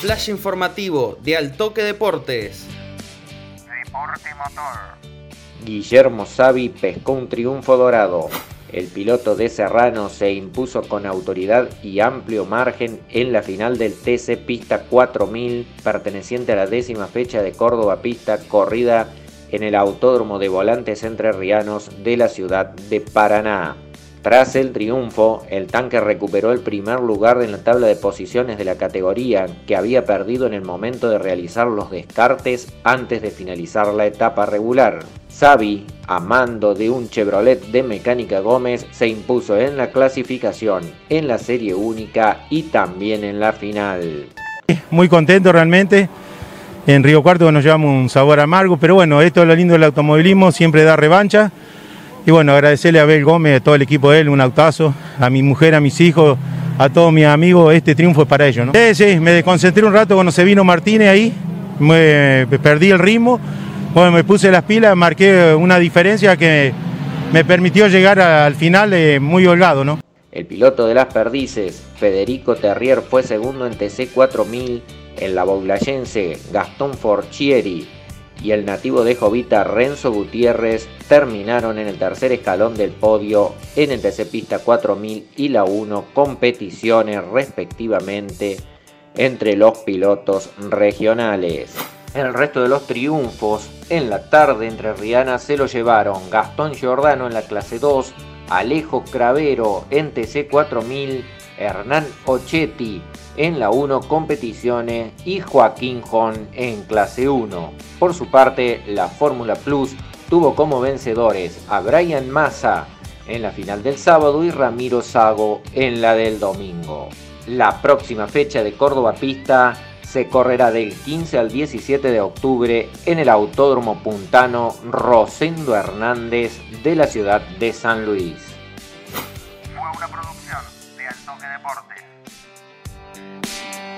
flash informativo de Altoque Deportes. Deporte Motor. Guillermo Savi pescó un triunfo dorado. El piloto de Serrano se impuso con autoridad y amplio margen en la final del TC Pista 4000, perteneciente a la décima fecha de Córdoba Pista, corrida en el Autódromo de Volantes Entrerrianos de la ciudad de Paraná. Tras el triunfo, el tanque recuperó el primer lugar en la tabla de posiciones de la categoría que había perdido en el momento de realizar los descartes antes de finalizar la etapa regular. Xavi, a mando de un Chevrolet de Mecánica Gómez, se impuso en la clasificación, en la serie única y también en la final. Muy contento realmente. En Río Cuarto nos llevamos un sabor amargo, pero bueno, esto es lo lindo del automovilismo, siempre da revancha. Y bueno, agradecerle a Abel Gómez, a todo el equipo de él, un autazo, a mi mujer, a mis hijos, a todos mis amigos, este triunfo es para ellos. ¿no? Sí, sí, me desconcentré un rato cuando se vino Martínez ahí, me, perdí el ritmo, bueno, me puse las pilas, marqué una diferencia que me permitió llegar al final eh, muy holgado, ¿no? El piloto de las perdices, Federico Terrier, fue segundo en TC 4000, en la Boulayense, Gastón Forchieri, y el nativo de Jovita Renzo Gutiérrez terminaron en el tercer escalón del podio en el TC Pista 4000 y la 1 competiciones respectivamente entre los pilotos regionales. El resto de los triunfos en la tarde entre Rihanna se lo llevaron Gastón Giordano en la clase 2, Alejo Cravero en TC 4000, Hernán Ochetti en la 1 competiciones y Joaquín Jon en clase 1. Por su parte, la Fórmula Plus tuvo como vencedores a Brian Massa en la final del sábado y Ramiro Sago en la del domingo. La próxima fecha de Córdoba Pista se correrá del 15 al 17 de octubre en el Autódromo Puntano Rosendo Hernández de la ciudad de San Luis. thank you